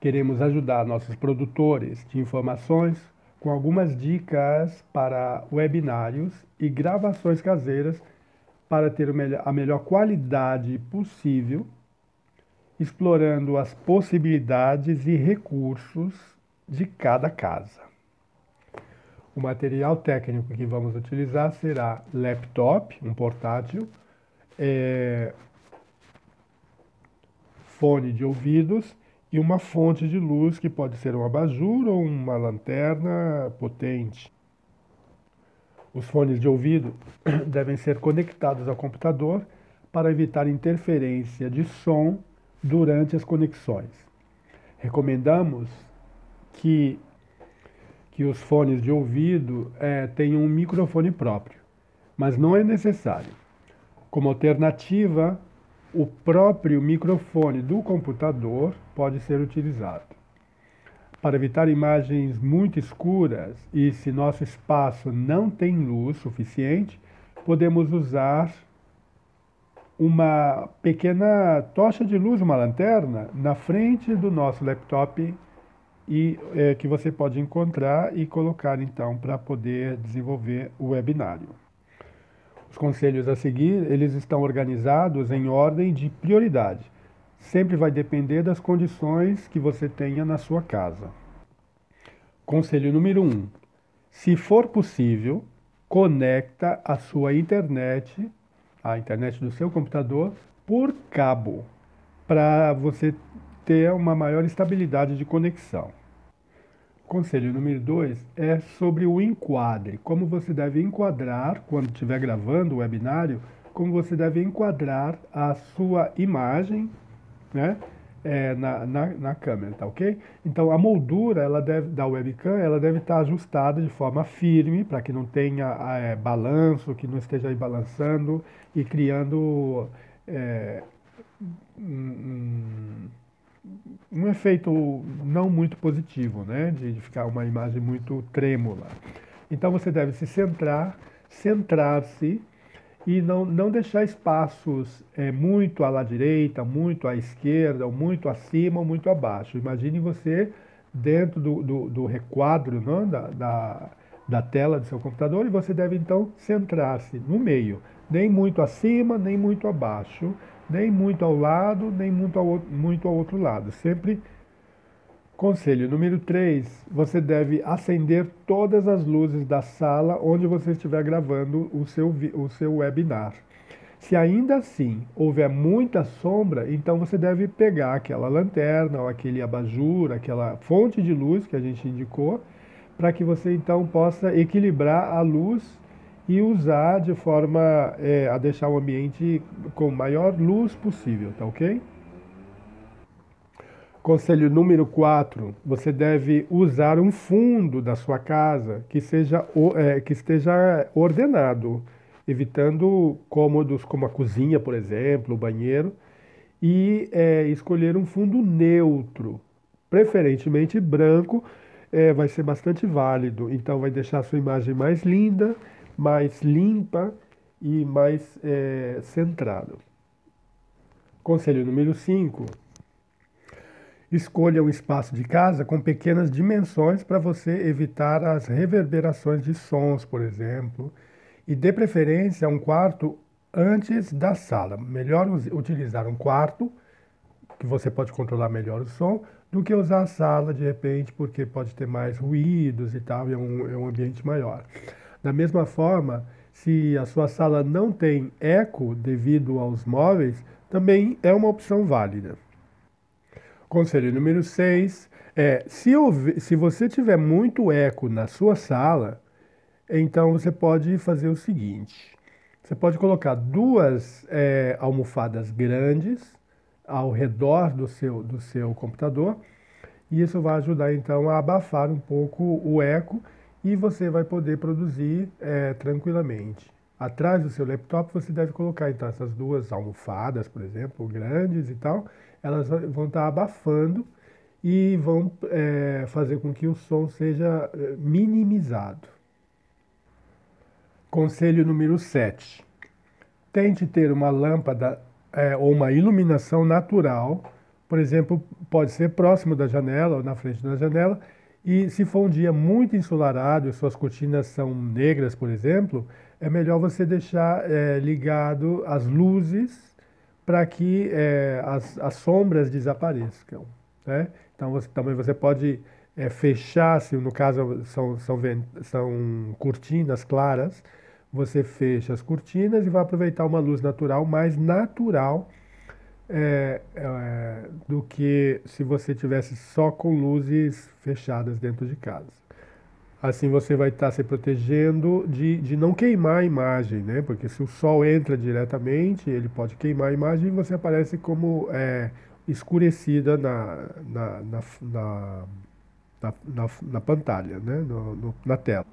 Queremos ajudar nossos produtores de informações com algumas dicas para webinários e gravações caseiras para ter a melhor qualidade possível, explorando as possibilidades e recursos de cada casa. O material técnico que vamos utilizar será laptop, um portátil, é, fone de ouvidos e uma fonte de luz que pode ser um abajur ou uma lanterna potente. Os fones de ouvido devem ser conectados ao computador para evitar interferência de som durante as conexões. Recomendamos que, que os fones de ouvido é, tenham um microfone próprio, mas não é necessário. Como alternativa, o próprio microfone do computador pode ser utilizado. Para evitar imagens muito escuras e se nosso espaço não tem luz suficiente, podemos usar uma pequena tocha de luz, uma lanterna, na frente do nosso laptop e é, que você pode encontrar e colocar então para poder desenvolver o webinário. Os conselhos a seguir, eles estão organizados em ordem de prioridade. Sempre vai depender das condições que você tenha na sua casa. Conselho número 1. Um, se for possível, conecta a sua internet, a internet do seu computador, por cabo, para você ter uma maior estabilidade de conexão. Conselho número 2 é sobre o enquadre. Como você deve enquadrar, quando estiver gravando o webinário, como você deve enquadrar a sua imagem né, é, na, na, na, câmera, tá ok? Então a moldura ela deve, da webcam ela deve estar ajustada de forma firme para que não tenha é, balanço, que não esteja aí balançando e criando é, efeito não muito positivo, né? De, de ficar uma imagem muito trêmula. Então você deve se centrar, centrar-se e não, não deixar espaços é, muito à direita, muito à esquerda, ou muito acima ou muito abaixo. Imagine você dentro do, do, do requadro não, da, da, da tela do seu computador e você deve então centrar-se no meio, nem muito acima, nem muito abaixo nem muito ao lado, nem muito ao, muito ao outro lado. Sempre. Conselho número 3: você deve acender todas as luzes da sala onde você estiver gravando o seu, o seu webinar. Se ainda assim houver muita sombra, então você deve pegar aquela lanterna ou aquele abajur, aquela fonte de luz que a gente indicou, para que você então possa equilibrar a luz e usar de forma é, a deixar o ambiente com maior luz possível, tá ok? Conselho número 4, você deve usar um fundo da sua casa que, seja, é, que esteja ordenado, evitando cômodos como a cozinha, por exemplo, o banheiro, e é, escolher um fundo neutro, preferentemente branco, é, vai ser bastante válido. Então vai deixar a sua imagem mais linda mais limpa e mais é, centrada. Conselho número 5. Escolha um espaço de casa com pequenas dimensões para você evitar as reverberações de sons, por exemplo, e dê preferência a um quarto antes da sala. Melhor utilizar um quarto, que você pode controlar melhor o som, do que usar a sala de repente, porque pode ter mais ruídos e tal, e é um, é um ambiente maior. Da mesma forma, se a sua sala não tem eco devido aos móveis, também é uma opção válida. Conselho número 6 é: se, se você tiver muito eco na sua sala, então você pode fazer o seguinte: você pode colocar duas é, almofadas grandes ao redor do seu, do seu computador, e isso vai ajudar então a abafar um pouco o eco e você vai poder produzir é, tranquilamente. Atrás do seu laptop você deve colocar então essas duas almofadas, por exemplo, grandes e tal, elas vão estar abafando e vão é, fazer com que o som seja é, minimizado. Conselho número 7. tente ter uma lâmpada é, ou uma iluminação natural, por exemplo, pode ser próximo da janela ou na frente da janela, e se for um dia muito ensolarado e suas cortinas são negras, por exemplo, é melhor você deixar é, ligado as luzes para que é, as, as, sombras desapareçam. Né? Então você, também você pode é, fechar, se no caso são, são, são cortinas claras, você fecha as cortinas e vai aproveitar uma luz natural mais natural do que se você tivesse só com luzes fechadas dentro de casa. Assim você vai estar se protegendo de, de não queimar a imagem, né? Porque se o sol entra diretamente, ele pode queimar a imagem e você aparece como é, escurecida na, na, na, na, na, na, pantalha, né? No, no, na tela.